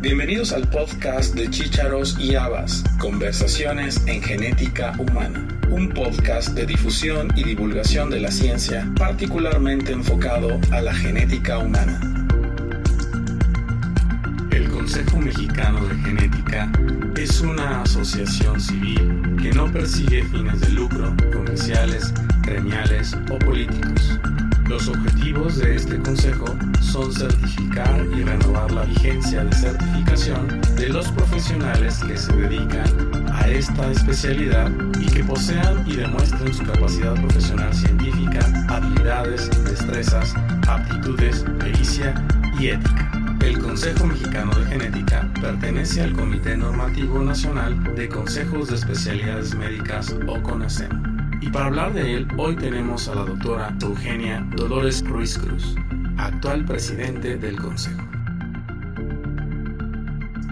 Bienvenidos al podcast de Chícharos y Habas, Conversaciones en Genética Humana, un podcast de difusión y divulgación de la ciencia particularmente enfocado a la genética humana. El Consejo Mexicano de Genética es una asociación civil que no persigue fines de lucro, comerciales, gremiales o políticos los objetivos de este consejo son certificar y renovar la vigencia de certificación de los profesionales que se dedican a esta especialidad y que posean y demuestren su capacidad profesional científica, habilidades, destrezas, aptitudes, pericia y ética. El Consejo Mexicano de Genética pertenece al Comité Normativo Nacional de Consejos de Especialidades Médicas o CONASEM. Y para hablar de él, hoy tenemos a la doctora Eugenia Dolores Ruiz Cruz, actual presidente del Consejo.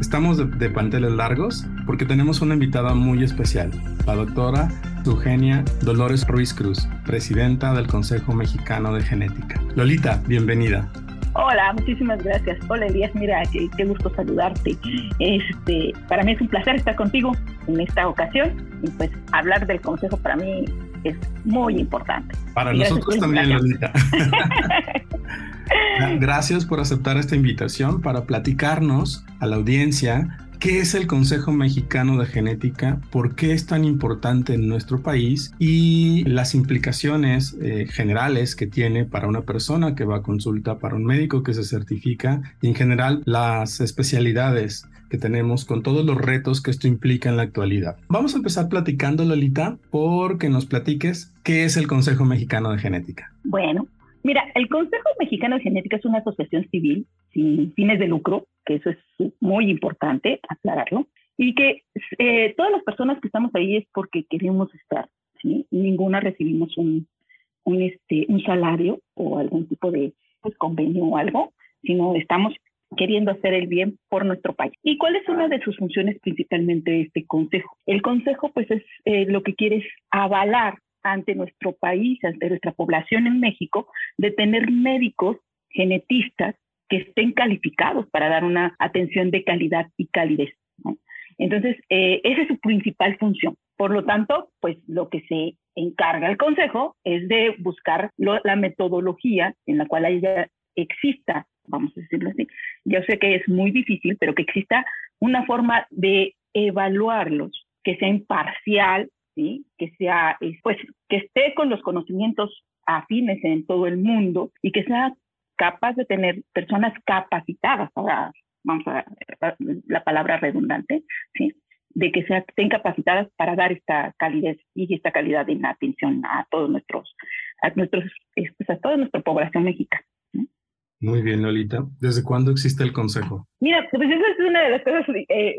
Estamos de, de panteles largos porque tenemos una invitada muy especial, la doctora Eugenia Dolores Ruiz Cruz, presidenta del Consejo Mexicano de Genética. Lolita, bienvenida. Hola, muchísimas gracias. Hola Elías, mira, qué, qué, gusto saludarte. Este, para mí es un placer estar contigo en esta ocasión y pues hablar del consejo para mí es muy importante. Para nosotros también, Lolita. Gracias por aceptar esta invitación para platicarnos a la audiencia ¿Qué es el Consejo Mexicano de Genética? ¿Por qué es tan importante en nuestro país? Y las implicaciones eh, generales que tiene para una persona que va a consulta, para un médico que se certifica y en general las especialidades que tenemos con todos los retos que esto implica en la actualidad. Vamos a empezar platicando, Lolita, porque nos platiques qué es el Consejo Mexicano de Genética. Bueno, Mira, el Consejo Mexicano de Genética es una asociación civil sin fines de lucro, que eso es muy importante aclararlo, y que eh, todas las personas que estamos ahí es porque queremos estar. Ninguna recibimos un, un, este, un salario o algún tipo de pues, convenio o algo, sino estamos queriendo hacer el bien por nuestro país. ¿Y cuál es una de sus funciones principalmente de este consejo? El consejo pues es eh, lo que quiere es avalar ante nuestro país, ante nuestra población en México, de tener médicos genetistas que estén calificados para dar una atención de calidad y calidez. Entonces, eh, esa es su principal función. Por lo tanto, pues lo que se encarga el Consejo es de buscar la metodología en la cual haya, exista, vamos a decirlo así, yo sé que es muy difícil, pero que exista una forma de evaluarlos, que sea imparcial, que sea, pues, que esté con los conocimientos afines en todo el mundo y que sea capaz de tener personas capacitadas, para, vamos a la palabra redundante, ¿sí? de que sean, estén capacitadas para dar esta calidez y esta calidad de atención a todos nuestros, a nuestros, pues, a toda nuestra población mexicana. Muy bien, Lolita. ¿Desde cuándo existe el Consejo? Mira, pues esa es una de las cosas eh,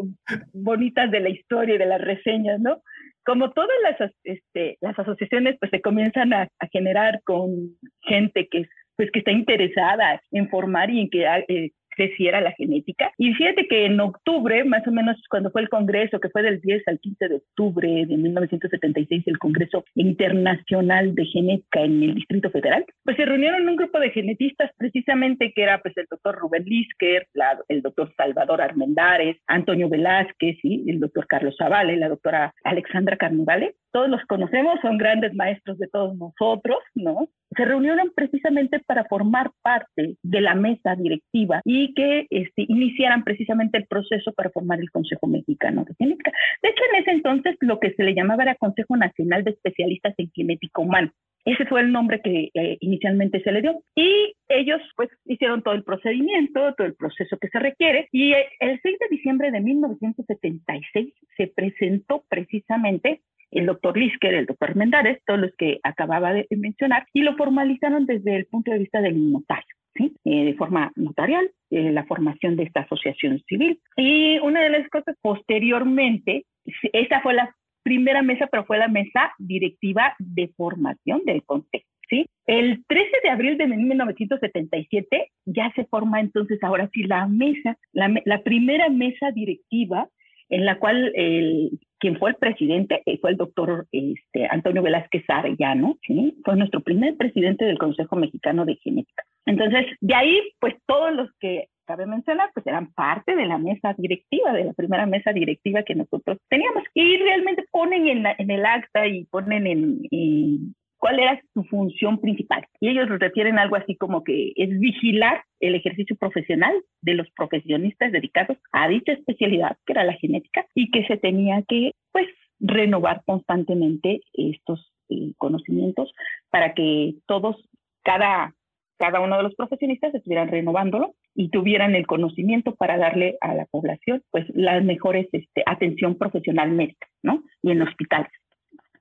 bonitas de la historia y de las reseñas, ¿no? como todas las, este, asociaciones pues se comienzan a, generar con gente que, pues, que está interesada en formar y en que eh, creciera la genética. Y fíjate que en octubre, más o menos cuando fue el Congreso, que fue del 10 al 15 de octubre de 1976, el Congreso Internacional de Genética en el Distrito Federal, pues se reunieron un grupo de genetistas precisamente que era pues el doctor Rubén Lisker, el doctor Salvador Armendares, Antonio Velázquez, y el doctor Carlos Zavale, la doctora Alexandra Carnivale. Todos los conocemos, son grandes maestros de todos nosotros, ¿no? se reunieron precisamente para formar parte de la mesa directiva y que este, iniciaran precisamente el proceso para formar el Consejo Mexicano de Genética. De hecho, en ese entonces lo que se le llamaba era Consejo Nacional de Especialistas en Genética Humana. Ese fue el nombre que eh, inicialmente se le dio. Y ellos pues hicieron todo el procedimiento, todo el proceso que se requiere. Y eh, el 6 de diciembre de 1976 se presentó precisamente el doctor Lisker, el doctor Mendares, todos los que acababa de mencionar, y lo formalizaron desde el punto de vista del notario. ¿Sí? Eh, de forma notarial, eh, la formación de esta asociación civil. Y una de las cosas posteriormente, esa fue la primera mesa, pero fue la mesa directiva de formación del consejo. ¿Sí? El 13 de abril de 1977 ya se forma entonces ahora sí la mesa, la, la primera mesa directiva en la cual el, quien fue el presidente eh, fue el doctor este, Antonio Velázquez Arellano, ¿sí? fue nuestro primer presidente del Consejo Mexicano de Genética. Entonces, de ahí, pues todos los que cabe mencionar, pues eran parte de la mesa directiva, de la primera mesa directiva que nosotros teníamos. Y realmente ponen en, el acta y ponen en, en, cuál era su función principal. Y ellos refieren algo así como que es vigilar el ejercicio profesional de los profesionistas dedicados a dicha especialidad, que era la genética, y que se tenía que, pues, renovar constantemente estos eh, conocimientos para que todos, cada, cada uno de los profesionistas estuvieran renovándolo y tuvieran el conocimiento para darle a la población pues las mejores este, atención profesional ¿no? Y en hospitales.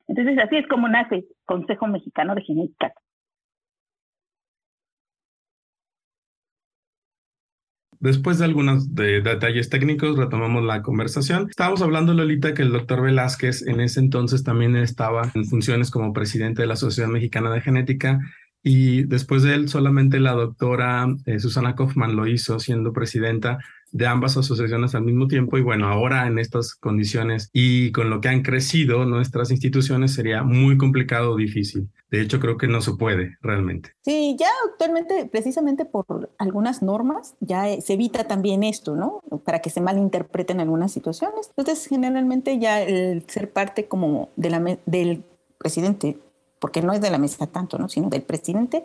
Entonces así es como nace Consejo Mexicano de Genética. Después de algunos detalles técnicos, retomamos la conversación. Estábamos hablando, Lolita, que el doctor Velázquez en ese entonces también estaba en funciones como presidente de la Sociedad Mexicana de Genética y después de él solamente la doctora eh, Susana Kaufman lo hizo siendo presidenta de ambas asociaciones al mismo tiempo y bueno, ahora en estas condiciones y con lo que han crecido nuestras instituciones sería muy complicado o difícil. De hecho, creo que no se puede realmente. Sí, ya actualmente, precisamente por algunas normas, ya se evita también esto, ¿no? Para que se malinterpreten algunas situaciones. Entonces, generalmente ya el ser parte como del presidente, porque no es de la mesa tanto, ¿no? Sino del presidente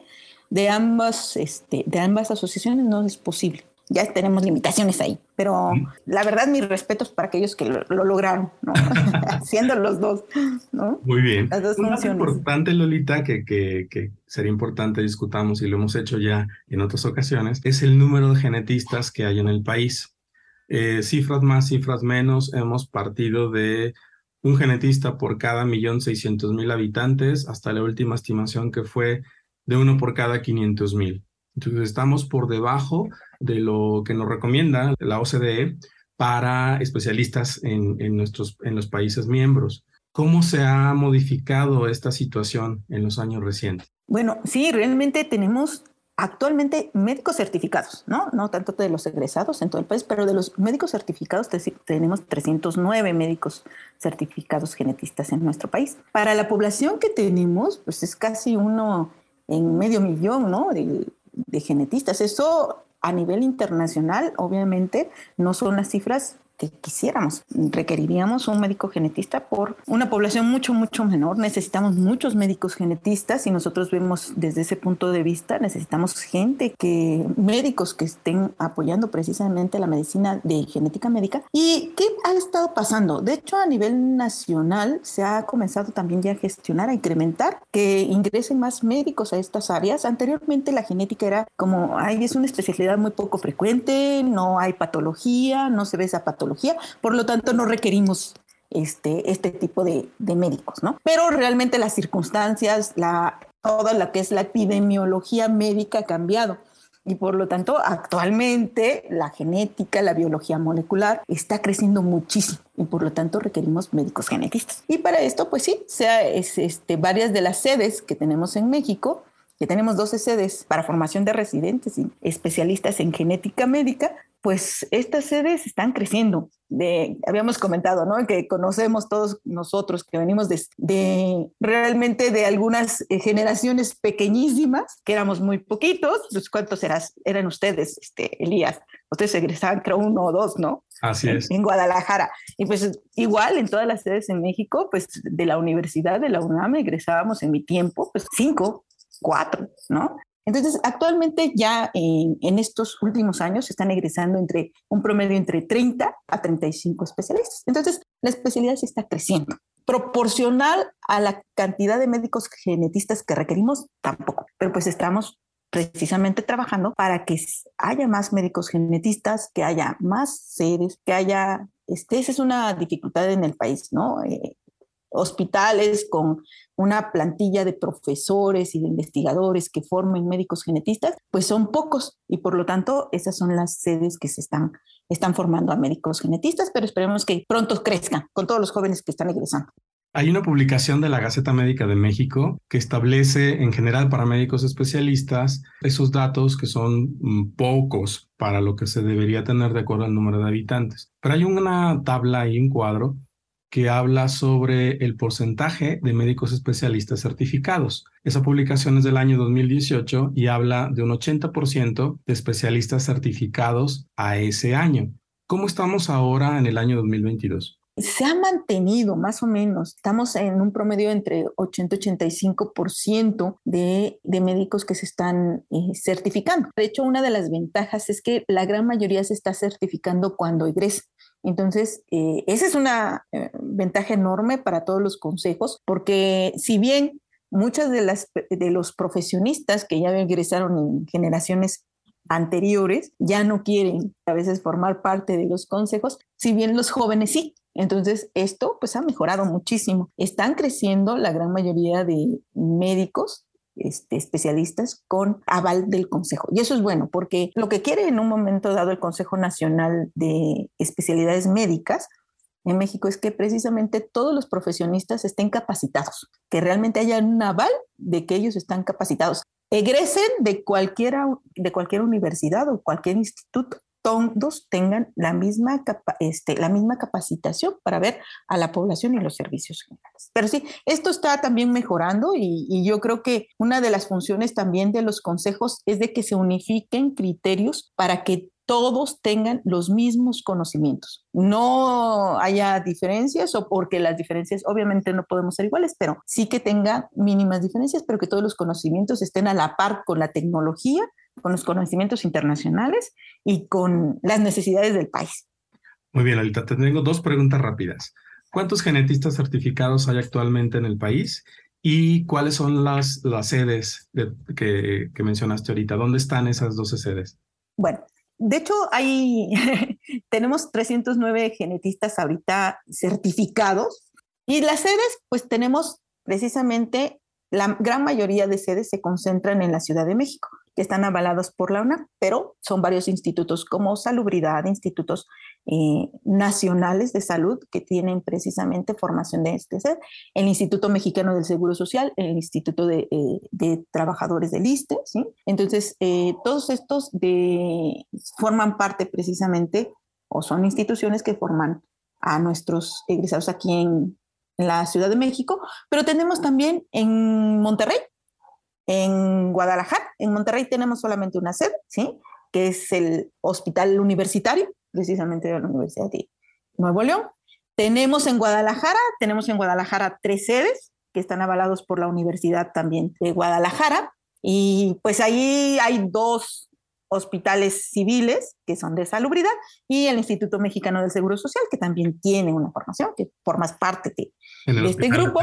de ambas, este, de ambas asociaciones no es posible ya tenemos limitaciones ahí. Pero la verdad, mis respetos para aquellos que lo, lograron, ¿no? Siendo los dos, ¿no? Muy bien. Las dos Una importante, Lolita, que, que, que, sería importante discutamos y lo hemos hecho ya en otras ocasiones, es el número de genetistas que hay en el país. Eh, cifras más, cifras menos, hemos partido de un genetista por cada millón seiscientos mil habitantes hasta la última estimación que fue de uno por cada quinientos mil. Entonces estamos por debajo de lo que nos recomienda la OCDE para especialistas en, nuestros, en los países miembros. ¿Cómo se ha modificado esta situación en los años recientes? Bueno, sí, realmente tenemos actualmente médicos certificados, ¿no? No tanto de los egresados en todo el país, pero de los médicos certificados tenemos 309 médicos certificados genetistas en nuestro país. Para la población que tenemos, pues es casi uno en medio millón, ¿no? De, de genetistas. Eso a nivel internacional, obviamente, no son las cifras que quisiéramos. Requeriríamos un médico genetista por una población mucho, mucho menor. Necesitamos muchos médicos genetistas y nosotros vemos desde ese punto de vista, necesitamos gente que, médicos que estén apoyando precisamente la medicina de genética médica. ¿Y qué ha estado pasando? De hecho, a nivel nacional se ha comenzado también ya a gestionar, a incrementar que ingresen más médicos a estas áreas. Anteriormente la genética era como, ay, es una especialidad muy poco frecuente, no hay patología, no se ve esa patología por lo tanto no requerimos este, este tipo de, médicos, ¿no? Pero realmente las circunstancias, la, toda lo que es la epidemiología médica ha cambiado. Y por lo tanto, actualmente la genética, la biología molecular está creciendo muchísimo y por lo tanto requerimos médicos genetistas. Y para esto, pues sí, sea, es, este, varias de las sedes que tenemos en México, que tenemos 12 sedes para formación de residentes y especialistas en genética médica, pues estas sedes están creciendo. De, habíamos comentado, ¿no? Que conocemos todos nosotros que venimos de, realmente de algunas eh, generaciones pequeñísimas, que éramos muy poquitos. Pues, ¿Cuántos eras, eran ustedes, este, Elías? Ustedes egresaban, creo, uno o dos, ¿no? Así es. En, Guadalajara. Y pues igual en todas las sedes en México, pues de la universidad de la UNAM egresábamos en mi tiempo, pues cinco, cuatro, ¿no? Entonces, actualmente ya en, estos últimos años se están egresando entre un promedio entre 30 a 35 especialistas. Entonces, la especialidad se está creciendo. Proporcional a la cantidad de médicos genetistas que requerimos, tampoco. Pero pues estamos precisamente trabajando para que haya más médicos genetistas, que haya más sedes, que haya, este, esa es una dificultad en el país, ¿no? Eh, hospitales con una plantilla de profesores y de investigadores que formen médicos genetistas, pues son pocos y por lo tanto esas son las sedes que se están, están formando a médicos genetistas, pero esperemos que pronto crezcan con todos los jóvenes que están egresando. Hay una publicación de la Gaceta Médica de México que establece en general para médicos especialistas esos datos que son mm, pocos para lo que se debería tener de acuerdo al número de habitantes. Pero hay una tabla y un cuadro que habla sobre el porcentaje de médicos especialistas certificados. Esa publicación es del año 2018 y habla de un 80% de especialistas certificados a ese año. ¿Cómo estamos ahora en el año 2022? se ha mantenido más o menos. Estamos en un promedio entre 80 y 85% de, de médicos que se están eh, certificando. De hecho, una de las ventajas es que la gran mayoría se está certificando cuando egresa. Entonces, eh, esa es una eh, ventaja enorme para todos los consejos, porque si bien muchas de, las, de los profesionistas que ya egresaron en generaciones anteriores ya no quieren a veces formar parte de los consejos, si bien los jóvenes sí. Entonces, esto pues ha mejorado muchísimo. Están creciendo la gran mayoría de médicos este, especialistas con aval del Consejo. Y eso es bueno, porque lo que quiere en un momento dado el Consejo Nacional de Especialidades Médicas en México es que precisamente todos los profesionistas estén capacitados, que realmente haya un aval de que ellos están capacitados. Egresen de, cualquiera, de cualquier universidad o cualquier instituto todos tengan la misma, este, la misma capacitación para ver a la población y los servicios generales. Pero sí, esto está también mejorando y, y, yo creo que una de las funciones también de los consejos es de que se unifiquen criterios para que todos tengan los mismos conocimientos. No haya diferencias o porque las diferencias obviamente no podemos ser iguales, pero sí que tenga mínimas diferencias, pero que todos los conocimientos estén a la par con la tecnología con los conocimientos internacionales y con las necesidades del país. Muy bien, Alita, te tengo dos preguntas rápidas. ¿Cuántos genetistas certificados hay actualmente en el país? ¿Y cuáles son las, las sedes que, que, mencionaste ahorita? ¿Dónde están esas 12 sedes? Bueno, de hecho, hay, tenemos 309 genetistas ahorita certificados y las sedes, pues tenemos precisamente, la gran mayoría de sedes se concentran en la Ciudad de México que están avalados por la UNAM, pero son varios institutos como Salubridad, institutos eh, nacionales de salud que tienen precisamente formación de este ser, el Instituto Mexicano del Seguro Social, el Instituto de, eh, Trabajadores del ISTE. Entonces, eh, todos estos de, forman parte precisamente o son instituciones que forman a nuestros egresados aquí en la Ciudad de México, pero tenemos también en Monterrey, en Guadalajara, en Monterrey tenemos solamente una sede, ¿sí? que es el Hospital Universitario, precisamente de la Universidad de Nuevo León. Tenemos en Guadalajara, tenemos en Guadalajara tres sedes que están avalados por la Universidad también de Guadalajara. Y pues ahí hay dos hospitales civiles que son de salubridad y el Instituto Mexicano del Seguro Social que también tiene una formación que formas parte de, este grupo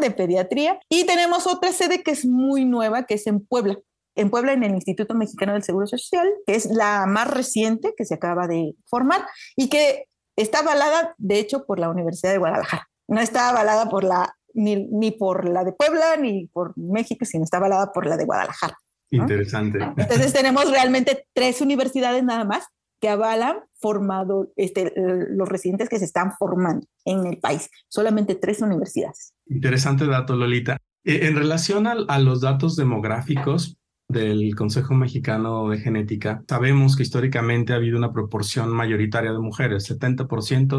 de pediatría. Y tenemos otra sede que es muy nueva, que es en Puebla. En Puebla, en el Instituto Mexicano del Seguro Social, que es la más reciente que se acaba de formar y que está avalada, de hecho, por la Universidad de Guadalajara. No está avalada por la, ni, ni por la de Puebla ni por México, sino está avalada por la de Guadalajara. Interesante. Entonces tenemos realmente tres universidades nada más que avalan formado este, los residentes que se están formando en el país. Solamente tres universidades. Interesante dato, Lolita. Eh, en relación a, a los datos demográficos, del Consejo Mexicano de Genética, sabemos que históricamente ha habido una proporción mayoritaria de mujeres, 70%,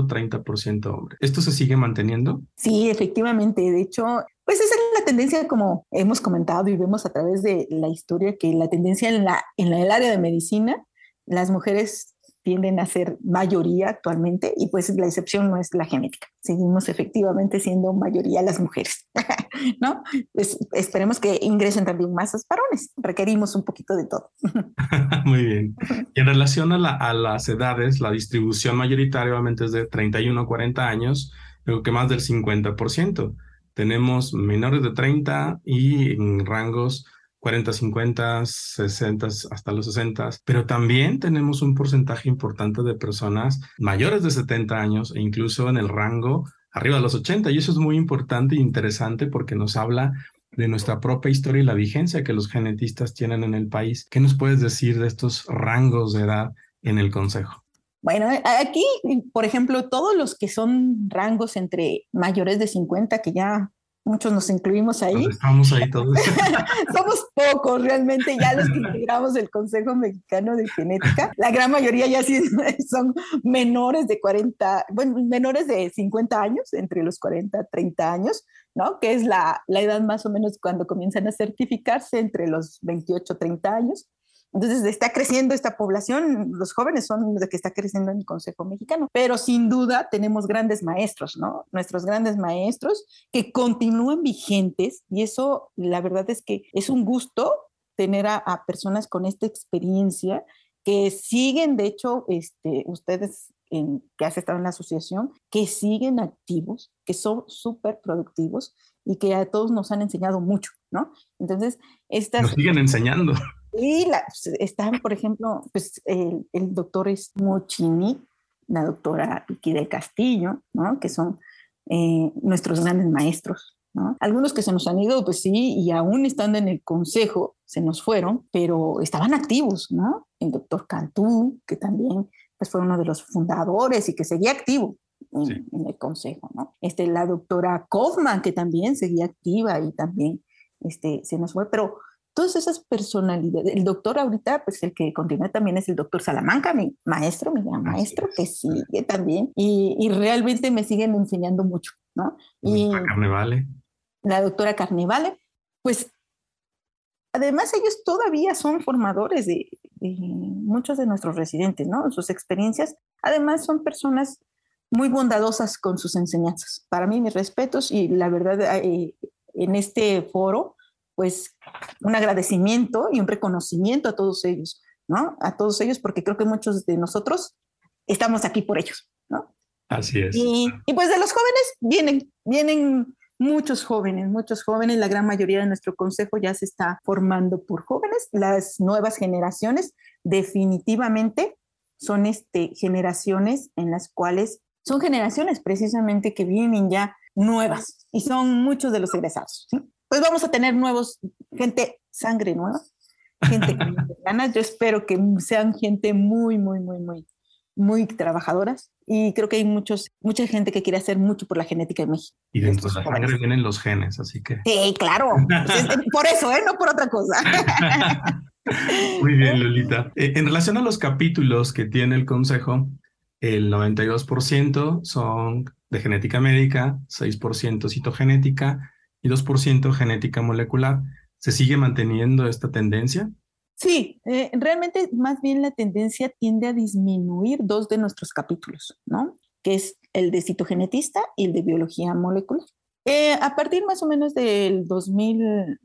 30% hombres. ¿Esto se sigue manteniendo? Sí, efectivamente. De hecho, pues es la tendencia como hemos comentado y vemos a través de la historia que la tendencia en, la, en el área de medicina, las mujeres tienden a ser mayoría actualmente y pues la excepción no es la genética. Seguimos efectivamente siendo mayoría las mujeres, ¿no? Pues esperemos que ingresen también más los varones. Requerimos un poquito de todo. Muy bien. Y en relación a, a, las edades, la distribución mayoritaria obviamente es de 31 a 40 años, creo que más del 50%. Tenemos menores de 30 y en rangos 40, 50, 60, hasta los 60, pero también tenemos un porcentaje importante de personas mayores de 70 años e incluso en el rango arriba de los 80. Y eso es muy importante e interesante porque nos habla de nuestra propia historia y la vigencia que los genetistas tienen en el país. ¿Qué nos puedes decir de estos rangos de edad en el Consejo? Bueno, aquí, por ejemplo, todos los que son rangos entre mayores de 50, que ya muchos nos incluimos ahí. estamos ahí todos. Somos pocos realmente ya los que integramos el Consejo Mexicano de Genética. La gran mayoría ya sí son menores de 40, bueno, menores de 50 años, entre los 40 y 30 años, ¿no? Que es la, la edad más o menos cuando comienzan a certificarse entre los 28 y 30 años. Entonces está creciendo esta población, los jóvenes son de que está creciendo en el Consejo Mexicano, pero sin duda tenemos grandes maestros, ¿no? Nuestros grandes maestros que continúan vigentes y eso la verdad es que es un gusto tener a, personas con esta experiencia que siguen, de hecho, este, ustedes en, que has estado en la asociación, que siguen activos, que son súper productivos y que a todos nos han enseñado mucho, ¿no? Entonces, estas... Nos siguen enseñando. Y la, pues, están, por ejemplo, pues el, el doctor es Mochini, la doctora Vicky del Castillo, ¿no? que son eh, nuestros grandes maestros. ¿no? Algunos que se nos han ido, pues sí, y aún estando en el consejo, se nos fueron, pero estaban activos, ¿no? El doctor Cantú, que también pues, fue uno de los fundadores y que seguía activo en, en el consejo, ¿no? Este, la doctora Kaufman, que también seguía activa y también este, se nos fue, pero todas esas personalidades. El doctor ahorita, pues el que continúa también es el doctor Salamanca, mi maestro, mi gran maestro, que sigue también y, y realmente me siguen enseñando mucho, ¿no? Y Carnevale. La doctora Carnevale, pues además ellos todavía son formadores de, de, muchos de nuestros residentes, ¿no? Sus experiencias, además son personas muy bondadosas con sus enseñanzas. Para mí, mis respetos y la verdad, eh, en este foro, pues un agradecimiento y un reconocimiento a todos ellos, ¿no? A todos ellos, porque creo que muchos de nosotros estamos aquí por ellos, ¿no? Así es. Y, y pues de los jóvenes vienen, vienen muchos jóvenes, muchos jóvenes, la gran mayoría de nuestro consejo ya se está formando por jóvenes, las nuevas generaciones definitivamente son este, generaciones en las cuales son generaciones precisamente que vienen ya nuevas y son muchos de los egresados. ¿sí? Pues vamos a tener nuevos, gente, sangre nueva, gente con ganas. Yo espero que sean gente muy, muy, muy, muy, muy trabajadoras. Y creo que hay muchos, mucha gente que quiere hacer mucho por la genética de México. Y dentro de la sangre vienen los genes, así que. Sí, claro. Pues por eso, ¿eh? No por otra cosa. Muy bien, Lolita. Eh, en relación a los capítulos que tiene el Consejo, el 92% son de genética médica, 6% citogenética, y 2% genética molecular. ¿Se sigue manteniendo esta tendencia? Sí, eh, realmente más bien la tendencia tiende a disminuir dos de nuestros capítulos, ¿no? Que es el de citogenetista y el de biología molecular. Eh, a partir más o menos del 2000,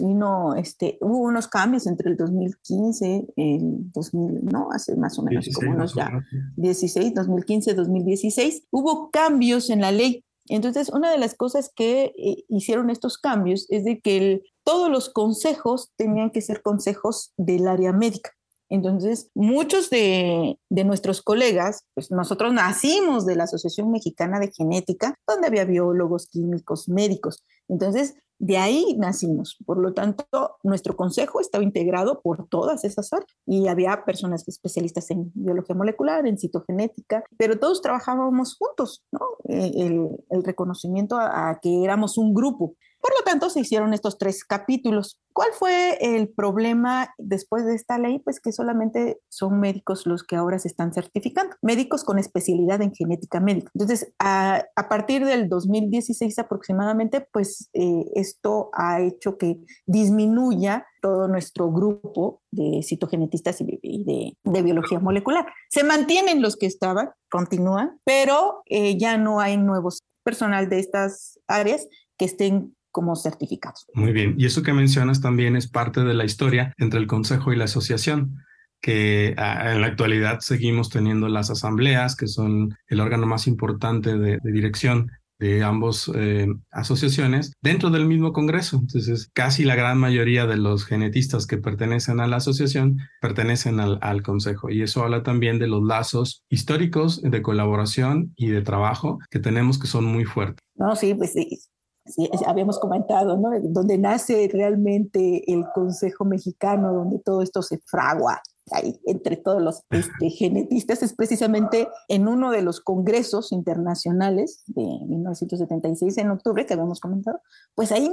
no, este, hubo unos cambios entre el 2015, el 2000, no, hace más o menos 16, como unos ya, 16, 2015, 2016, hubo cambios en la ley entonces, una de las cosas que eh, hicieron estos cambios es de que todos los consejos tenían que ser consejos del área médica. Entonces, muchos de, de, nuestros colegas, pues nosotros nacimos de la Asociación Mexicana de Genética, donde había biólogos, químicos, médicos. Entonces, de ahí nacimos. Por lo tanto, nuestro consejo estaba integrado por todas esas áreas y había personas especialistas en biología molecular, en citogenética, pero todos trabajábamos juntos, ¿no? Eh, el, reconocimiento a que éramos un grupo. Por lo tanto, se hicieron estos tres capítulos. ¿Cuál fue el problema después de esta ley? Pues que solamente son médicos los que ahora se están certificando, médicos con especialidad en genética médica. Entonces, a, partir del 2016 aproximadamente, pues eh, esto ha hecho que disminuya todo nuestro grupo de citogenetistas y, de, biología molecular. Se mantienen los que estaban, continúan, pero eh, ya no hay nuevos personal de estas áreas que estén como certificados. Muy bien, y eso que mencionas también es parte de la historia entre el Consejo y la Asociación, que ah, en la actualidad seguimos teniendo las asambleas, que son el órgano más importante de, de dirección de ambas eh, asociaciones dentro del mismo Congreso. Entonces, casi la gran mayoría de los genetistas que pertenecen a la asociación pertenecen al, al, Consejo. Y eso habla también de los lazos históricos de colaboración y de trabajo que tenemos que son muy fuertes. No, sí, pues sí, Sí, habíamos comentado, ¿no? Donde nace realmente el Consejo Mexicano, donde todo esto se fragua, ahí entre todos los este, genetistas, es precisamente en uno de los congresos internacionales de 1976 en octubre que habíamos comentado, pues ahí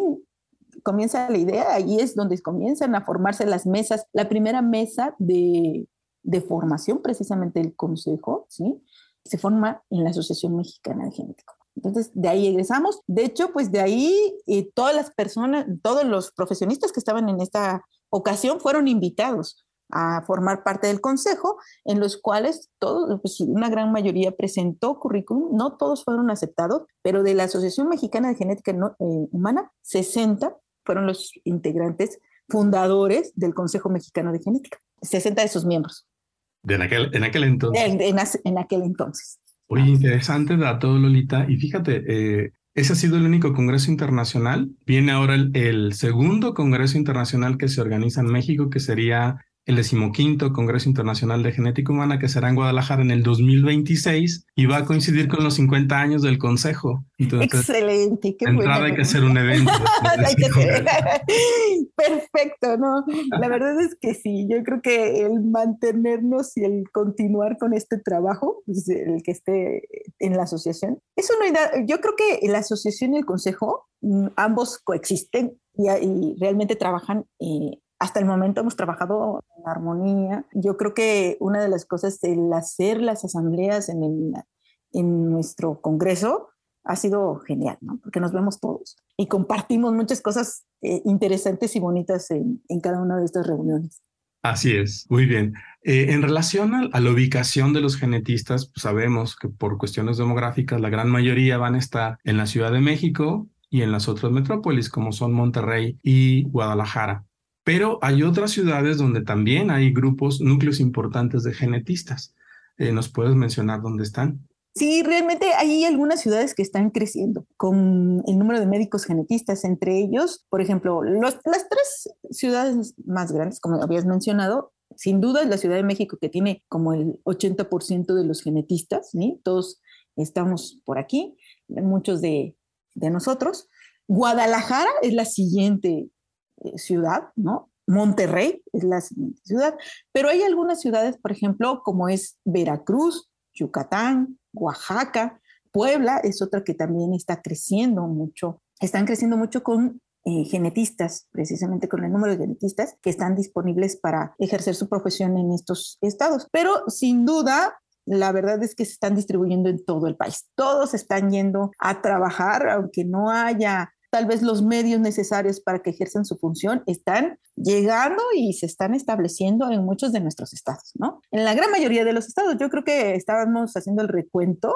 comienza la idea, ahí es donde comienzan a formarse las mesas, la primera mesa de, de formación precisamente del consejo, ¿sí? Se forma en la Asociación Mexicana de Genética. Entonces, de ahí egresamos. De hecho, pues de ahí eh, todas las personas, todos los profesionistas que estaban en esta ocasión fueron invitados a formar parte del consejo, en los cuales todos, pues una gran mayoría presentó currículum, no todos fueron aceptados, pero de la Asociación Mexicana de Genética eh, Humana, 60 fueron los integrantes fundadores del Consejo Mexicano de Genética, 60 de sus miembros. De en, aquel, en aquel entonces. En, en aquel entonces. Oye, interesante dato, Lolita. Y fíjate, eh, ese ha sido el único Congreso Internacional. Viene ahora el, el, segundo Congreso Internacional que se organiza en México, que sería el decimoquinto Congreso Internacional de Genética Humana que será en Guadalajara en el 2026 y va a coincidir con los 50 años del Consejo. Excelente, qué entrada hay que hacer un evento. Perfecto, ¿no? La verdad es que sí, yo creo que el mantenernos y el continuar con este trabajo, pues, el que esté en la asociación, es una idea, yo creo que la asociación y el consejo, mm, ambos coexisten y, realmente trabajan eh, hasta el momento hemos trabajado en armonía. Yo creo que una de las cosas, el hacer las asambleas en, en nuestro Congreso ha sido genial, ¿no? Porque nos vemos todos y compartimos muchas cosas eh, interesantes y bonitas en, en, cada una de estas reuniones. Así es, muy bien. Eh, en relación a, a, la ubicación de los genetistas, pues sabemos que por cuestiones demográficas la gran mayoría van a estar en la Ciudad de México y en las otras metrópolis como son Monterrey y Guadalajara. Pero hay otras ciudades donde también hay grupos, núcleos importantes de genetistas. Eh, ¿Nos puedes mencionar dónde están? Sí, realmente hay algunas ciudades que están creciendo con el número de médicos genetistas, entre ellos, por ejemplo, las tres ciudades más grandes, como habías mencionado, sin duda es la Ciudad de México que tiene como el 80% de los genetistas, ¿sí? todos estamos por aquí, muchos de, de nosotros. Guadalajara es la siguiente ciudad, ¿no? Monterrey es la ciudad, pero hay algunas ciudades, por ejemplo, como es Veracruz, Yucatán, Oaxaca, Puebla es otra que también está creciendo mucho. Están creciendo mucho con eh, genetistas, precisamente con el número de genetistas que están disponibles para ejercer su profesión en estos estados. Pero sin duda, la verdad es que se están distribuyendo en todo el país. Todos están yendo a trabajar, aunque no haya tal vez los medios necesarios para que ejerzan su función están llegando y se están estableciendo en muchos de nuestros estados, ¿no? En la gran mayoría de los estados, yo creo que estábamos haciendo el recuento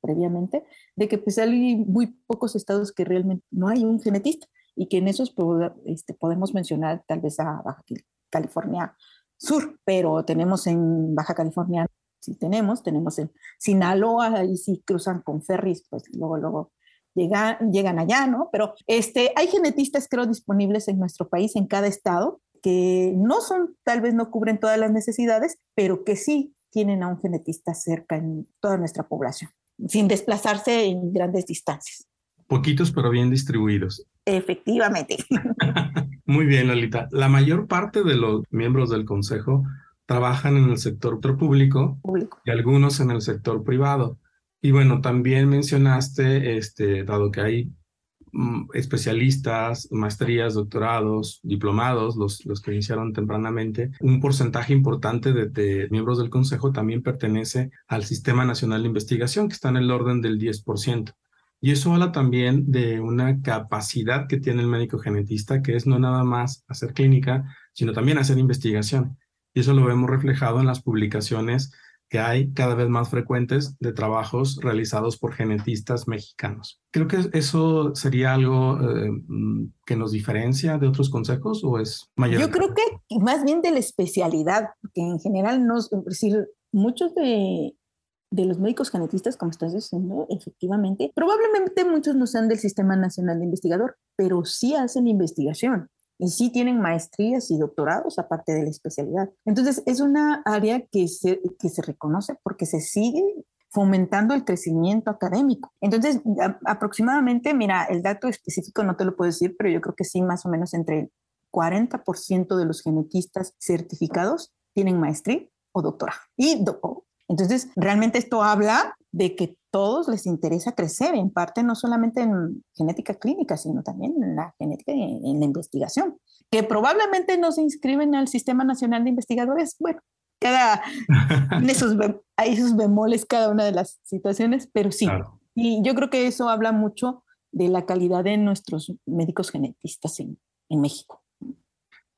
previamente de que pues hay muy pocos estados que realmente no hay un genetista y que en esos este, podemos mencionar tal vez a Baja California Sur, pero tenemos en Baja California, sí tenemos, tenemos en Sinaloa, y si cruzan con ferries, pues luego, luego llegan, llegan allá, ¿no? Pero este, hay genetistas, creo, disponibles en nuestro país, en cada estado, que no son, tal vez no cubren todas las necesidades, pero que sí tienen a un genetista cerca en toda nuestra población, sin desplazarse en grandes distancias. Poquitos, pero bien distribuidos. Efectivamente. Muy bien, Lolita. La mayor parte de los miembros del Consejo trabajan en el sector público, público. y algunos en el sector privado. Y bueno, también mencionaste, este, dado que hay mm, especialistas, maestrías, doctorados, diplomados, los, los que iniciaron tempranamente, un porcentaje importante de, de, miembros del Consejo también pertenece al Sistema Nacional de Investigación, que está en el orden del 10%. Y eso habla también de una capacidad que tiene el médico genetista, que es no nada más hacer clínica, sino también hacer investigación. Y eso lo vemos reflejado en las publicaciones que hay cada vez más frecuentes de trabajos realizados por genetistas mexicanos. Creo que eso sería algo eh, mm, que nos diferencia de otros consejos o es mayor. Yo creo que más bien de la especialidad, que en general nos, es decir, muchos de, de los médicos genetistas, como estás diciendo, efectivamente, probablemente muchos no sean del Sistema Nacional de Investigador, pero sí hacen investigación y sí tienen maestrías y doctorados aparte de la especialidad. Entonces, es una área que se, que se reconoce porque se sigue fomentando el crecimiento académico. Entonces, aproximadamente, mira, el dato específico no te lo puedo decir, pero yo creo que sí, más o menos entre el 40% de los genetistas certificados tienen maestría o doctorado. Y entonces, realmente esto habla de que todos les interesa crecer, en parte no solamente en genética clínica, sino también en la genética y en la investigación, que probablemente no se inscriben al Sistema Nacional de Investigadores. Bueno, cada, esos, hay esos bemoles cada una de las situaciones, pero sí. Y yo creo que eso habla mucho de la calidad de nuestros médicos genetistas en, en México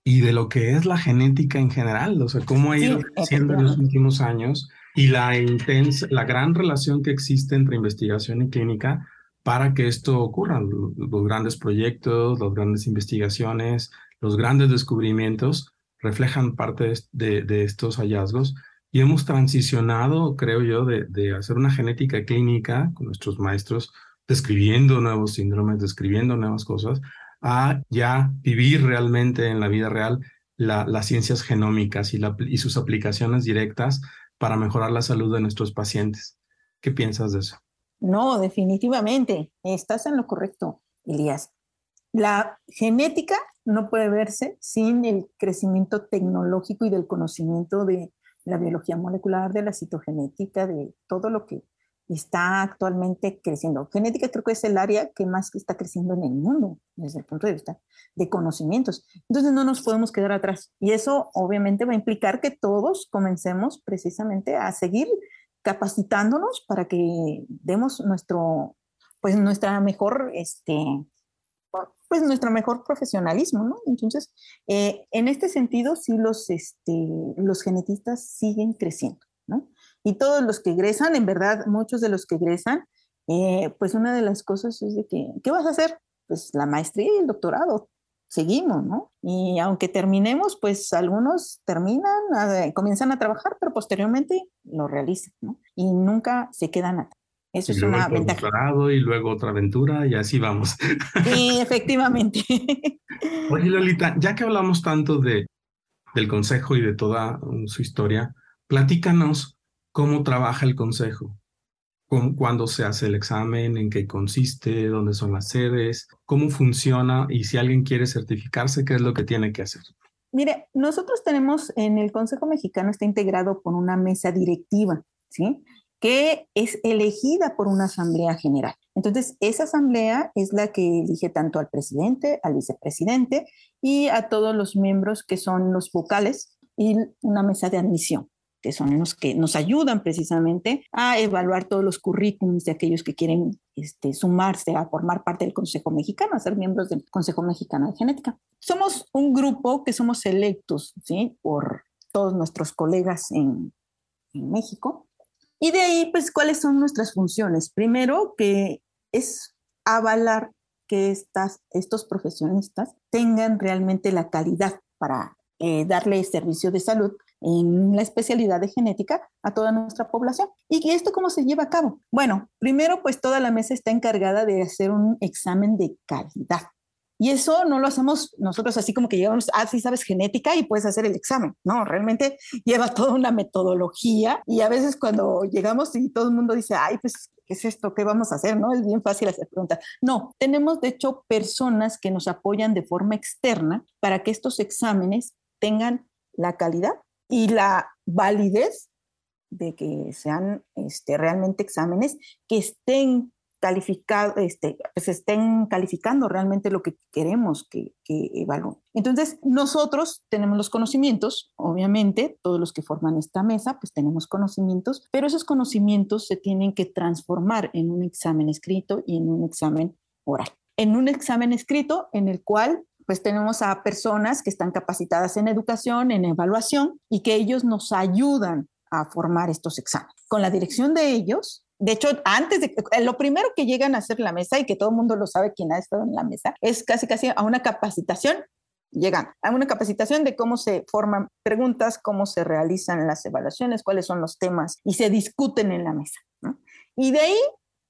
y de lo que es la genética en general, o sea, cómo ha ido creciendo en los últimos años y la intensa, la gran relación que existe entre investigación y clínica para que esto ocurra. Los grandes proyectos, las grandes investigaciones, los grandes descubrimientos reflejan parte de, de estos hallazgos y hemos transicionado, creo yo, de, de, hacer una genética clínica con nuestros maestros describiendo nuevos síndromes, describiendo nuevas cosas, a ya vivir realmente en la vida real las ciencias genómicas y, y sus aplicaciones directas para mejorar la salud de nuestros pacientes. ¿Qué piensas de eso? No, definitivamente, estás en lo correcto, Elías. La genética no puede verse sin el crecimiento tecnológico y del conocimiento de la biología molecular, de la citogenética, de todo lo que está actualmente creciendo. Genética creo que es el área que más está creciendo en el mundo desde el punto de vista de conocimientos. Entonces no nos podemos quedar atrás. Y eso obviamente va a implicar que todos comencemos precisamente a seguir capacitándonos para que demos nuestro, pues nuestra mejor, este, pues nuestro mejor profesionalismo, ¿no? Entonces, eh, en este sentido, sí los, este, los genetistas siguen creciendo, ¿no? Y todos los que egresan, en verdad, muchos de los que egresan, eh, pues una de las cosas es de que, ¿qué vas a hacer? Pues la maestría y el doctorado. Seguimos, ¿no? Y aunque terminemos, pues algunos terminan, comienzan a trabajar, pero posteriormente lo realizan, ¿no? Y nunca se quedan atrás. Eso es una ventaja. Doctorado y luego otra aventura y así vamos. Sí, efectivamente. Oye, Lolita, ya que hablamos tanto de, del consejo y de toda su historia, platícanos ¿Cómo trabaja el consejo? ¿Cuándo se hace el examen? ¿En qué consiste? ¿Dónde son las sedes? ¿Cómo funciona? Y si alguien quiere certificarse, ¿qué es lo que tiene que hacer? Mire, nosotros tenemos en el Consejo Mexicano está integrado por una mesa directiva, ¿sí? Que es elegida por una asamblea general. Entonces, esa asamblea es la que elige tanto al presidente, al vicepresidente y a todos los miembros que son los vocales y una mesa de admisión que son los que nos ayudan precisamente a evaluar todos los currículums de aquellos que quieren este, sumarse a formar parte del Consejo Mexicano, a ser miembros del Consejo Mexicano de Genética. Somos un grupo que somos electos ¿sí? por todos nuestros colegas en, en México. Y de ahí, pues, ¿cuáles son nuestras funciones? Primero, que es avalar que estas, estos profesionistas tengan realmente la calidad para eh, darle servicio de salud en la especialidad de genética a toda nuestra población. ¿Y esto cómo se lleva a cabo? Bueno, primero pues toda la mesa está encargada de hacer un examen de calidad. Y eso no lo hacemos nosotros así como que llegamos, ah, sí sabes genética y puedes hacer el examen. No, realmente lleva toda una metodología y a veces cuando llegamos y todo el mundo dice, ay, pues, ¿qué es esto? ¿Qué vamos a hacer? No, es bien fácil hacer preguntas. No, tenemos de hecho personas que nos apoyan de forma externa para que estos exámenes tengan la calidad y la validez de que sean este, realmente exámenes que estén calificados, este, pues estén calificando realmente lo que queremos que, que evalúen. Entonces, nosotros tenemos los conocimientos, obviamente, todos los que forman esta mesa, pues tenemos conocimientos, pero esos conocimientos se tienen que transformar en un examen escrito y en un examen oral. En un examen escrito en el cual pues tenemos a personas que están capacitadas en educación, en evaluación, y que ellos nos ayudan a formar estos exámenes. Con la dirección de ellos, de hecho, antes de eh, lo primero que llegan a hacer la mesa y que todo el mundo lo sabe quien ha estado en la mesa es casi casi a una capacitación. Llegan a una capacitación de cómo se forman preguntas, cómo se realizan las evaluaciones, cuáles son los temas y se discuten en la mesa. Y de ahí,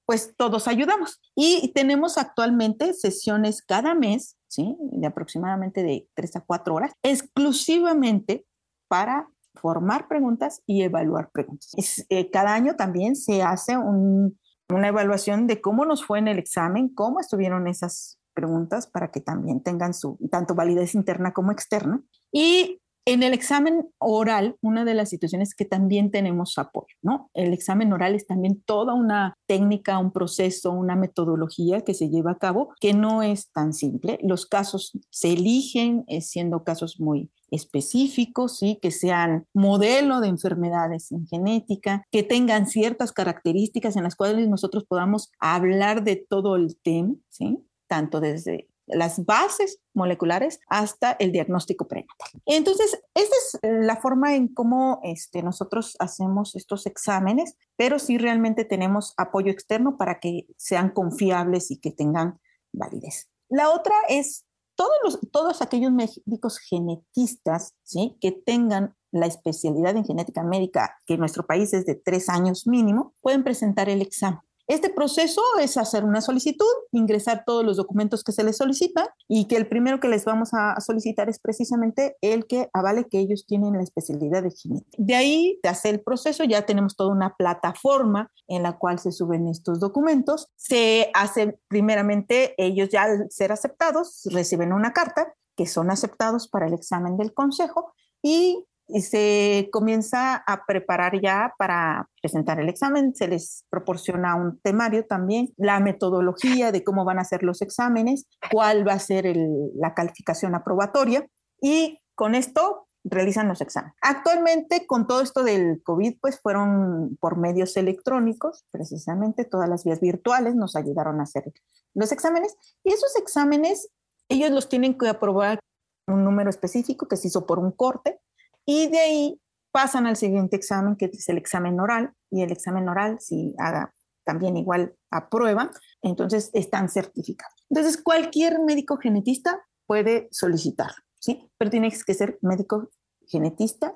pues todos ayudamos. Y tenemos actualmente sesiones cada mes ¿sí? De aproximadamente de tres a cuatro horas, exclusivamente para formar preguntas y evaluar preguntas. Eh, cada año también se hace una evaluación de cómo nos fue en el examen, cómo estuvieron esas preguntas para que también tengan su tanto validez interna como externa. Y En el examen oral, una de las situaciones que también tenemos apoyo, ¿no? El examen oral es también toda una técnica, un proceso, una metodología que se lleva a cabo que no es tan simple. Los casos se eligen siendo casos muy específicos, ¿sí? que sean modelo de enfermedades en genética, que tengan ciertas características en las cuales nosotros podamos hablar de todo el tema, ¿sí? tanto desde las bases moleculares hasta el diagnóstico prenatal. Entonces, esta es la forma en cómo este, nosotros hacemos estos exámenes, pero sí realmente tenemos apoyo externo para que sean confiables y que tengan validez. La otra es todos, los, todos aquellos médicos genetistas que tengan la especialidad en genética médica, que en nuestro país es de tres años mínimo, pueden presentar el examen. Este proceso es hacer una solicitud, ingresar todos los documentos que se les solicitan y que el primero que les vamos a solicitar es precisamente el que avale que ellos tienen la especialidad de genética. De ahí, de hacer el proceso, ya tenemos toda una plataforma en la cual se suben estos documentos. Se hace primeramente, ellos ya al ser aceptados, reciben una carta que son aceptados para el examen del consejo y y se comienza a preparar ya para presentar el examen, se les proporciona un temario también, la metodología de cómo van a ser los exámenes, cuál va a ser la calificación aprobatoria y con esto realizan los exámenes. Actualmente, con todo esto del COVID, pues fueron por medios electrónicos, precisamente todas las vías virtuales nos ayudaron a hacer los exámenes y esos exámenes ellos los tienen que aprobar un número específico que se hizo por un corte y de ahí pasan al siguiente examen, que es el examen oral, y el examen oral, si haga también igual aprueba, entonces están certificados. Entonces, cualquier médico genetista puede solicitar, ¿sí? Pero tiene que ser médico genetista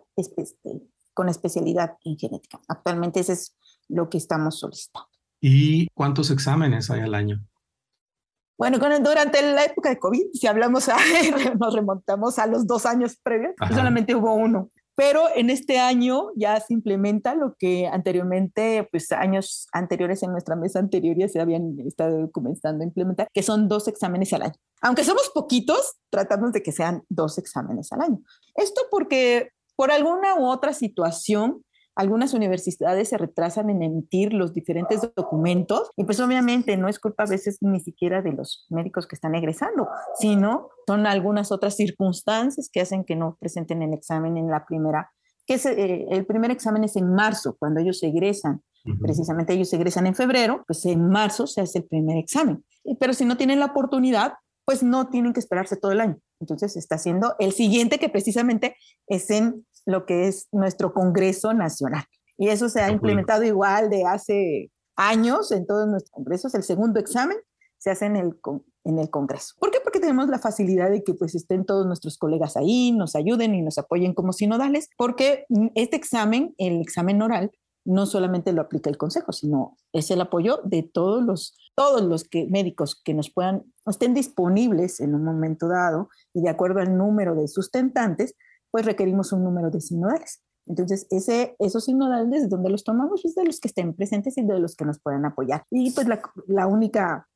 con especialidad en genética. Actualmente ese es lo que estamos solicitando. ¿Y cuántos exámenes hay al año? Bueno, durante la época de COVID, si hablamos, a, nos remontamos a los dos años previos, solamente hubo uno. Pero en este año ya se implementa lo que anteriormente, pues años anteriores en nuestra mesa anterior ya se habían estado comenzando a implementar, que son dos exámenes al año. Aunque somos poquitos, tratamos de que sean dos exámenes al año. Esto porque por alguna u otra situación, algunas universidades se retrasan en emitir los diferentes documentos y pues obviamente no es culpa a veces ni siquiera de los médicos que están egresando, sino son algunas otras circunstancias que hacen que no presenten el examen en la primera, que es, eh, el primer examen es en marzo, cuando ellos egresan. Precisamente ellos egresan en febrero, pues en marzo se hace el primer examen. Pero si no tienen la oportunidad, pues no tienen que esperarse todo el año. Entonces está haciendo el siguiente que precisamente es en lo que es nuestro Congreso Nacional. Y eso se ha implementado igual de hace años en todos nuestros congresos. El segundo examen se hace en el, en el Congreso. ¿Por qué? Porque tenemos la facilidad de que pues estén todos nuestros colegas ahí, nos ayuden y nos apoyen como sinodales, porque este examen, el examen oral, no solamente lo aplica el Consejo, sino es el apoyo de todos los, todos los que, médicos que nos puedan, estén disponibles en un momento dado y de acuerdo al número de sustentantes, pues requerimos un número de sinodales. Entonces, ese, esos sinodales, ¿de donde los tomamos? Es de los que estén presentes y de los que nos puedan apoyar. Y pues la, la única,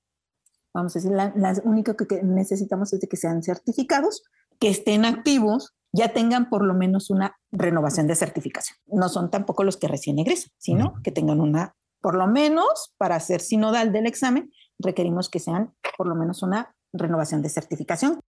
vamos a decir, la, la única que, necesitamos es de que sean certificados, que estén activos, ya tengan por lo menos una renovación de certificación. No son tampoco los que recién egresan, sino que tengan una, por lo menos para ser sinodal del examen, requerimos que sean por lo menos una renovación de certificación.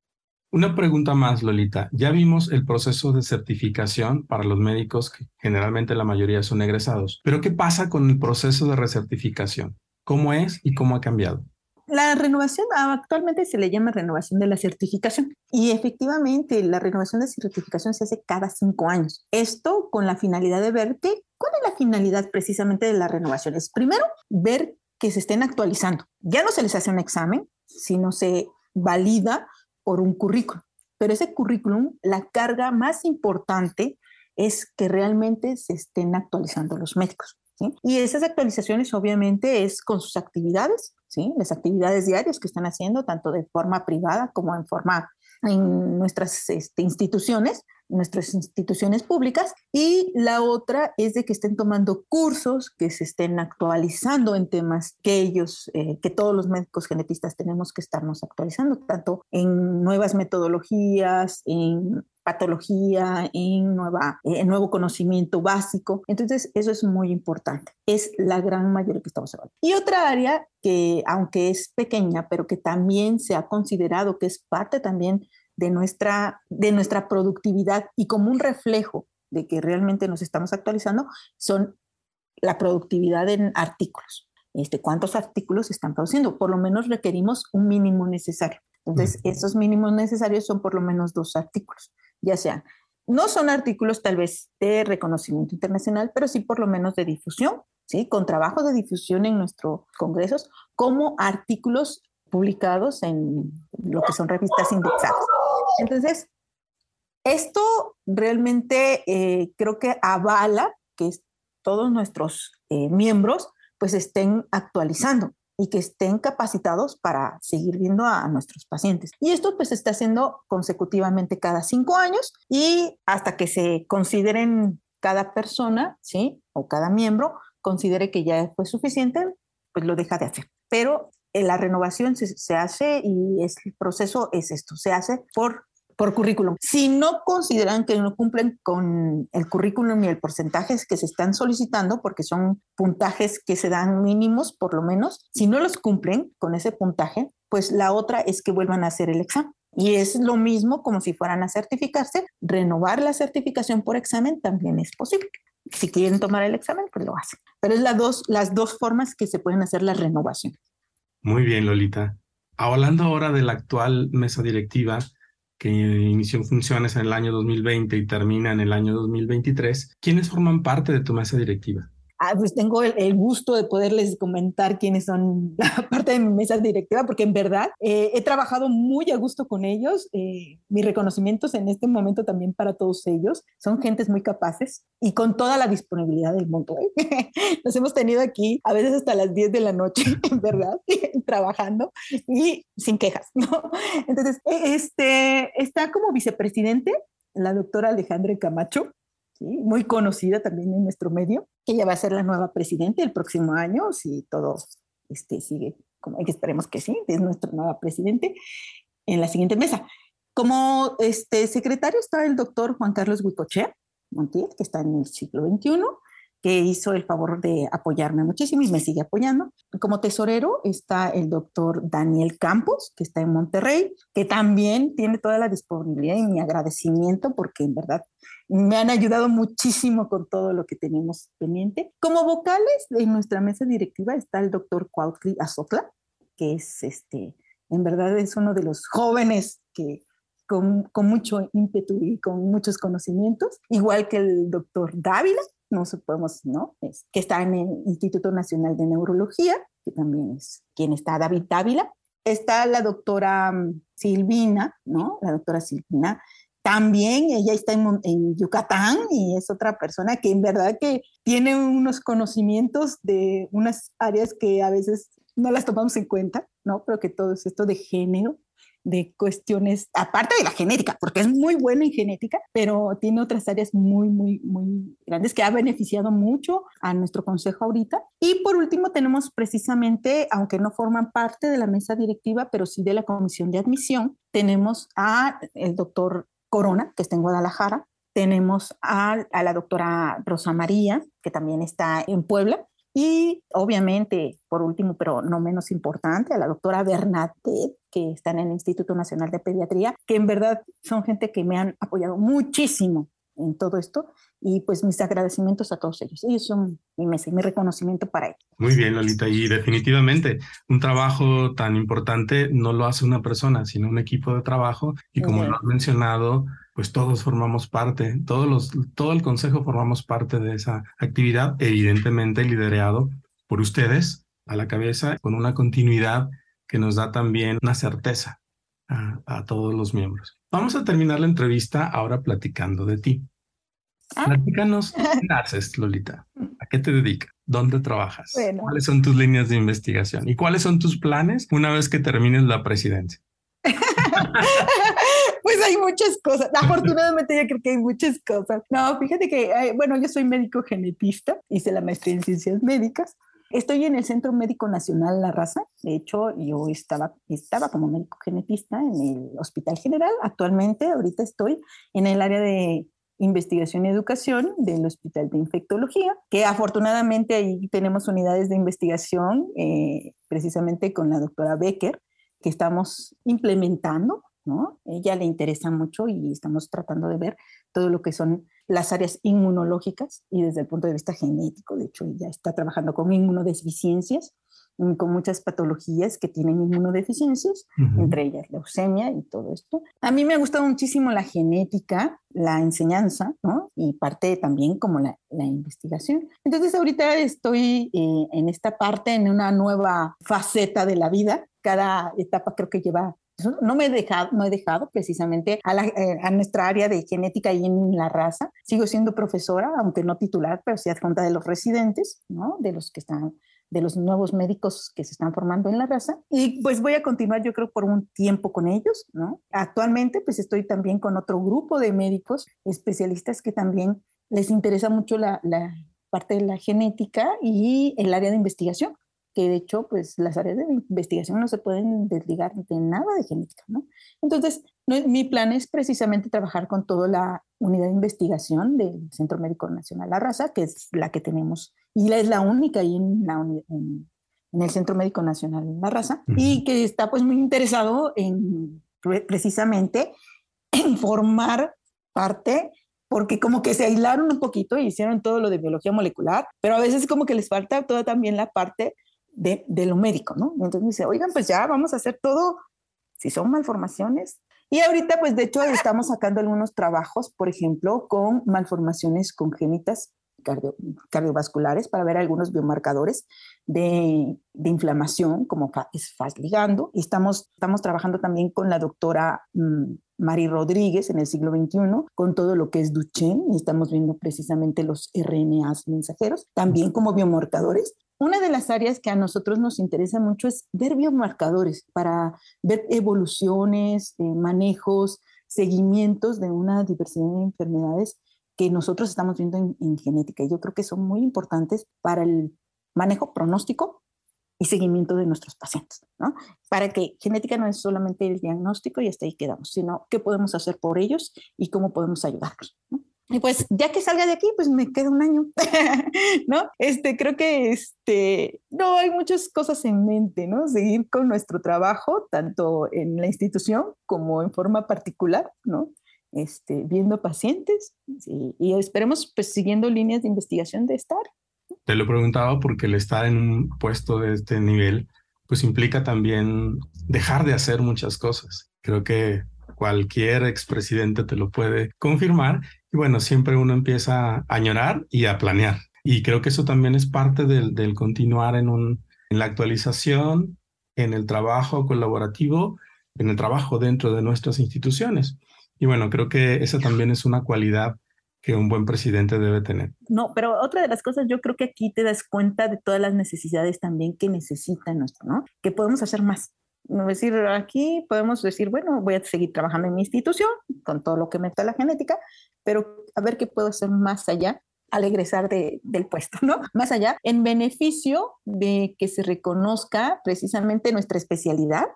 Una pregunta más, Lolita. Ya vimos el proceso de certificación para los médicos, que generalmente la mayoría son egresados. Pero ¿qué pasa con el proceso de recertificación? ¿Cómo es y cómo ha cambiado? La renovación actualmente se le llama renovación de la certificación y efectivamente la renovación de certificación se hace cada cinco años. Esto con la finalidad de ver que, cuál es la finalidad precisamente de la renovación. Es primero ver que se estén actualizando. Ya no se les hace un examen, sino se valida por un currículum. Pero ese currículum, la carga más importante es que realmente se estén actualizando los médicos. Y esas actualizaciones obviamente es con sus actividades, ¿sí? las actividades diarias que están haciendo, tanto de forma privada como en forma en nuestras este, instituciones, nuestras instituciones públicas y la otra es de que estén tomando cursos, que se estén actualizando en temas que ellos, eh, que todos los médicos genetistas tenemos que estarnos actualizando, tanto en nuevas metodologías, en patología, en, nueva, en nuevo conocimiento básico. Entonces, eso es muy importante. Es la gran mayoría que estamos hablando. Y otra área que, aunque es pequeña, pero que también se ha considerado que es parte también de nuestra, de nuestra productividad y como un reflejo de que realmente nos estamos actualizando, son la productividad en artículos. Este, ¿Cuántos artículos se están produciendo? Por lo menos requerimos un mínimo necesario. Entonces, esos mínimos necesarios son por lo menos dos artículos, ya sean, no son artículos tal vez de reconocimiento internacional, pero sí por lo menos de difusión, ¿sí? Con trabajo de difusión en nuestros congresos, como artículos publicados en lo que son revistas indexadas. Entonces, esto realmente eh, creo que avala que todos nuestros eh, miembros pues estén actualizando y que estén capacitados para seguir viendo a, nuestros pacientes. Y esto pues se está haciendo consecutivamente cada cinco años y hasta que se consideren cada persona, ¿sí? O cada miembro considere que ya fue suficiente, pues lo deja de hacer. Pero eh, la renovación se, se hace y es, el proceso es esto, se hace por por currículum. Si no consideran que no cumplen con el currículum y el porcentaje que se están solicitando, porque son puntajes que se dan mínimos por lo menos, si no los cumplen con ese puntaje, pues la otra es que vuelvan a hacer el examen. Y es lo mismo como si fueran a certificarse, renovar la certificación por examen también es posible. Si quieren tomar el examen, pues lo hacen. Pero es las dos, las dos formas que se pueden hacer la renovación. Muy bien, Lolita. Hablando ahora de la actual mesa directiva, que inició funciones en el año 2020 y termina en el año 2023, ¿quiénes forman parte de tu mesa directiva? Ah, pues tengo el, gusto de poderles comentar quiénes son la parte de mi mesa directiva, porque en verdad eh, he trabajado muy a gusto con ellos. Eh, mis reconocimientos en este momento también para todos ellos. Son gentes muy capaces y con toda la disponibilidad del mundo. ¿eh? Nos hemos tenido aquí a veces hasta las 10 de la noche, en verdad, trabajando y sin quejas. ¿no? Entonces, e, este, está como vicepresidente la doctora Alejandra Camacho muy conocida también en nuestro medio. Ella va a ser la nueva presidenta el próximo año, si todo este, sigue como que esperemos que sí, es nuestra nueva presidente en la siguiente mesa. Como este secretario está el doctor Juan Carlos Huicochea Montiel, que está en el siglo XXI, que hizo el favor de apoyarme muchísimo y me sigue apoyando. Como tesorero está el doctor Daniel Campos, que está en Monterrey, que también tiene toda la disponibilidad y mi agradecimiento porque en verdad me han ayudado muchísimo con todo lo que tenemos pendiente. Como vocales en nuestra mesa directiva está el doctor Cuautli Azotla, que es este, en verdad es uno de los jóvenes que con, con, mucho ímpetu y con muchos conocimientos, igual que el doctor Dávila, no podemos, ¿no? Es, que está en el Instituto Nacional de Neurología, que también es quien está, David Dávila. Está la doctora mm, Silvina, ¿no? La doctora Silvina, también ella está en, Yucatán y es otra persona que en verdad que tiene unos conocimientos de unas áreas que a veces no las tomamos en cuenta, ¿no? Pero que todo es esto de género, de cuestiones, aparte de la genética, porque es muy buena en genética, pero tiene otras áreas muy, muy, muy grandes que ha beneficiado mucho a nuestro consejo ahorita. Y por último tenemos precisamente, aunque no forman parte de la mesa directiva, pero sí de la comisión de admisión, tenemos a el doctor Corona, que está en Guadalajara. Tenemos a, la doctora Rosa María, que también está en Puebla. Y obviamente, por último, pero no menos importante, a la doctora Bernadette, que está en el Instituto Nacional de Pediatría, que en verdad son gente que me han apoyado muchísimo en todo esto y pues mis agradecimientos a todos ellos. Ellos son mi mesa y mi reconocimiento para ellos. Muy bien, Lolita, y definitivamente un trabajo tan importante no lo hace una persona, sino un equipo de trabajo y como lo has mencionado, pues todos formamos parte, todos los, todo el consejo formamos parte de esa actividad, evidentemente liderado por ustedes a la cabeza, con una continuidad que nos da también una certeza a, a todos los miembros. Vamos a terminar la entrevista ahora platicando de ti. Ah. Platícanos, ¿qué haces, Lolita? ¿A qué te dedicas? ¿Dónde trabajas? ¿Cuáles son tus líneas de investigación? ¿Y cuáles son tus planes una vez que termines la presidencia? pues hay muchas cosas. Afortunadamente ya creo que hay muchas cosas. No, fíjate que, bueno, yo soy médico genetista, hice la maestría en ciencias médicas Estoy en el Centro Médico Nacional La Raza. De hecho, yo estaba, estaba como médico genetista en el Hospital General. Actualmente, ahorita estoy en el área de investigación y educación del Hospital de Infectología, que afortunadamente ahí tenemos unidades de investigación eh, precisamente con la doctora Becker, que estamos implementando, ¿no? Ella le interesa mucho y estamos tratando de ver todo lo que son las áreas inmunológicas y desde el punto de vista genético. De hecho, ella está trabajando con inmunodeficiencias con muchas patologías que tienen inmunodeficiencias, entre ellas leucemia y todo esto. A mí me ha gustado muchísimo la genética, la enseñanza, ¿no? Y parte también como la, la investigación. Entonces ahorita estoy eh, en esta parte, en una nueva faceta de la vida. Cada etapa creo que lleva no me he dejado, no he dejado precisamente a, la, eh, a, nuestra área de genética y en la raza. Sigo siendo profesora, aunque no titular, pero sí adjunta de los residentes, ¿no? De los que están de los nuevos médicos que se están formando en la raza. Y pues voy a continuar yo creo por un tiempo con ellos, ¿no? Actualmente pues estoy también con otro grupo de médicos especialistas que también les interesa mucho la, la parte de la genética y el área de investigación que de hecho, pues las áreas de investigación no se pueden desligar de nada de genética, ¿no? Entonces, mi plan es precisamente trabajar con toda la unidad de investigación del Centro Médico Nacional La Raza, que es la que tenemos, y es la única ahí en, la, en, el Centro Médico Nacional La Raza, y que está pues muy interesado en precisamente en formar parte porque como que se aislaron un poquito y hicieron todo lo de biología molecular, pero a veces como que les falta toda también la parte de, de lo médico, ¿no? Entonces me dice, oigan, pues ya vamos a hacer todo, si son malformaciones. Y ahorita, pues de hecho, estamos sacando algunos trabajos, por ejemplo, con malformaciones congénitas cardiovasculares para ver algunos biomarcadores de, inflamación, como es fast ligando. Y estamos, estamos trabajando también con la doctora mm, Mari Rodríguez en el siglo XXI, con todo lo que es Duchenne, y estamos viendo precisamente los RNAs mensajeros, también como biomarcadores. Una de las áreas que a nosotros nos interesa mucho es ver biomarcadores para ver evoluciones, eh, manejos, seguimientos de una diversidad de enfermedades que nosotros estamos viendo en, genética. Y yo creo que son muy importantes para el manejo pronóstico y seguimiento de nuestros pacientes, ¿no? Para que genética no es solamente el diagnóstico y hasta ahí quedamos, sino qué podemos hacer por ellos y cómo podemos ayudarlos. ¿no? Y pues ya que salga de aquí, pues me queda un año, ¿no? Este, creo que este, no, hay muchas cosas en mente, ¿no? Seguir con nuestro trabajo, tanto en la institución como en forma particular, ¿no? Este, viendo pacientes y esperemos, pues, siguiendo líneas de investigación de estar. Te lo preguntaba porque el estar en un puesto de este nivel, pues implica también dejar de hacer muchas cosas. Creo que cualquier expresidente te lo puede confirmar. Y bueno, siempre uno empieza a añorar y a planear. Y creo que eso también es parte del, continuar en, un, en la actualización, en el trabajo colaborativo, en el trabajo dentro de nuestras instituciones. Y bueno, creo que esa también es una cualidad que un buen presidente debe tener. No, pero otra de las cosas, yo creo que aquí te das cuenta de todas las necesidades también que necesita nuestro, ¿no? Que podemos hacer más decir, aquí podemos decir, bueno, voy a seguir trabajando en mi institución con todo lo que me da la genética, pero a ver qué puedo hacer más allá al egresar de, del puesto, ¿no? Más allá, en beneficio de que se reconozca precisamente nuestra especialidad,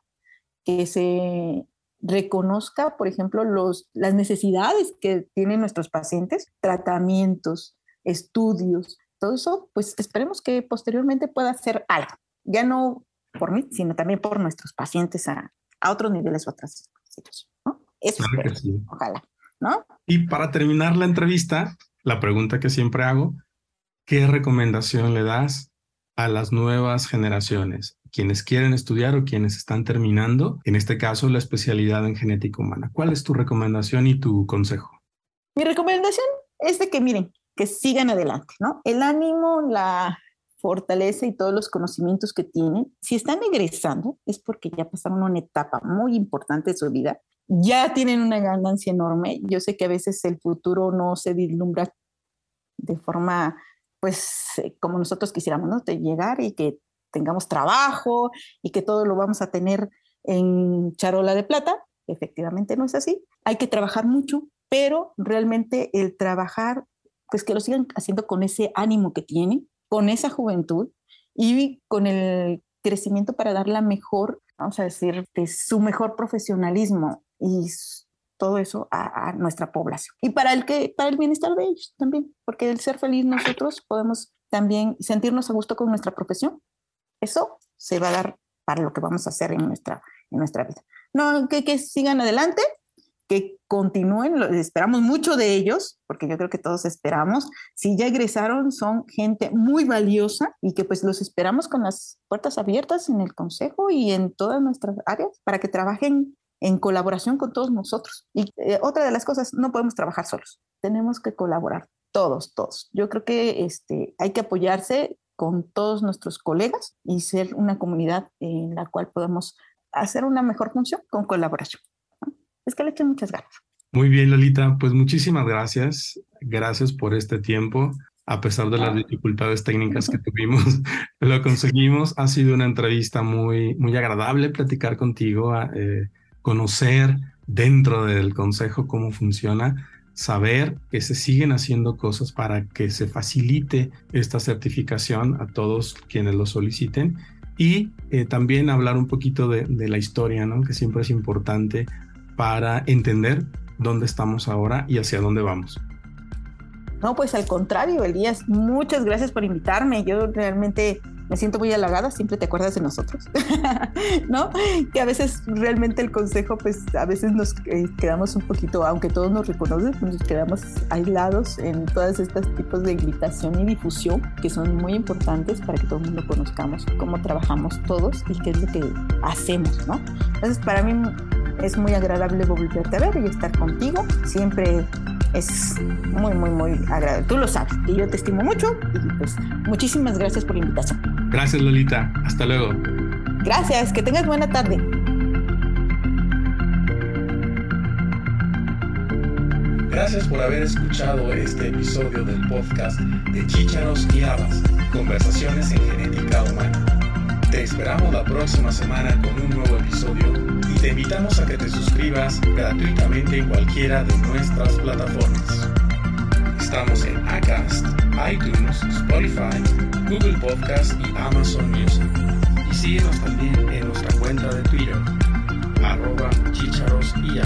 que se reconozca, por ejemplo, los, las necesidades que tienen nuestros pacientes, tratamientos, estudios, todo eso, pues esperemos que posteriormente pueda hacer algo. Ya no por mí, sino también por nuestros pacientes a, a otros niveles o otras situaciones. ¿no? Eso ojalá. ¿no? Y para terminar la entrevista, la pregunta que siempre hago, ¿qué recomendación le das a las nuevas generaciones, quienes quieren estudiar o quienes están terminando, en este caso, la especialidad en genética humana? ¿Cuál es tu recomendación y tu consejo? Mi recomendación es de que miren, que sigan adelante, ¿no? El ánimo, la, fortaleza y todos los conocimientos que tienen, si están egresando, es porque ya pasaron una etapa muy importante de su vida, ya tienen una ganancia enorme. Yo sé que a veces el futuro no se vislumbra de forma, pues, eh, como nosotros quisiéramos. De llegar y que tengamos trabajo y que todo lo vamos a tener en charola de plata. Efectivamente no es así. Hay que trabajar mucho, pero realmente el trabajar, pues que lo sigan haciendo con ese ánimo que tienen, con esa juventud y con el crecimiento para dar la mejor, vamos a decir, de su mejor profesionalismo y todo eso a, nuestra población. Y para el, que, para el bienestar de ellos también, porque el ser feliz nosotros podemos también sentirnos a gusto con nuestra profesión. Eso se va a dar para lo que vamos a hacer en nuestra, en nuestra vida. No, que, que sigan adelante, que continúen, esperamos mucho de ellos, porque yo creo que todos esperamos. Si ya egresaron, son gente muy valiosa y que pues los esperamos con las puertas abiertas en el consejo y en todas nuestras áreas para que trabajen en colaboración con todos nosotros. Y eh, otra de las cosas, no podemos trabajar solos, tenemos que colaborar todos, todos. Yo creo que este, hay que apoyarse con todos nuestros colegas y ser una comunidad en la cual podamos hacer una mejor función con colaboración. Es que le echen muchas ganas. Muy bien, Lolita, pues muchísimas gracias. Gracias por este tiempo. A pesar de las dificultades técnicas que tuvimos, lo conseguimos. Ha sido una entrevista muy, muy agradable platicar contigo. Eh, conocer dentro del consejo cómo funciona, saber que se siguen haciendo cosas para que se facilite esta certificación a todos quienes lo soliciten y eh, también hablar un poquito de, de, la historia, ¿no? que siempre es importante para entender dónde estamos ahora y hacia dónde vamos. No, pues al contrario, Elías, muchas gracias por invitarme. Yo realmente me siento muy halagada, siempre te acuerdas de nosotros, ¿no? Que a veces realmente el consejo, pues a veces nos eh, quedamos un poquito, aunque todos nos reconocen, pues, nos quedamos aislados en todos estos tipos de invitación y difusión que son muy importantes para que todo el mundo conozcamos cómo trabajamos todos y qué es lo que hacemos, ¿no? Entonces, para mí es muy agradable volverte a ver y estar contigo. Siempre es muy, muy, muy agradable. Tú lo sabes y yo te estimo mucho y pues muchísimas gracias por la invitación. Gracias Lolita, hasta luego. Gracias, que tengas buena tarde. Gracias por haber escuchado este episodio del podcast de Chícharos y Habas, Conversaciones en Genética Humana. Te esperamos la próxima semana con un nuevo episodio te invitamos a que te suscribas gratuitamente en cualquiera de nuestras plataformas. Estamos en Acast, iTunes, Spotify, Google Podcast y Amazon Music. Y síguenos también en nuestra cuenta de Twitter, arroba chicharos y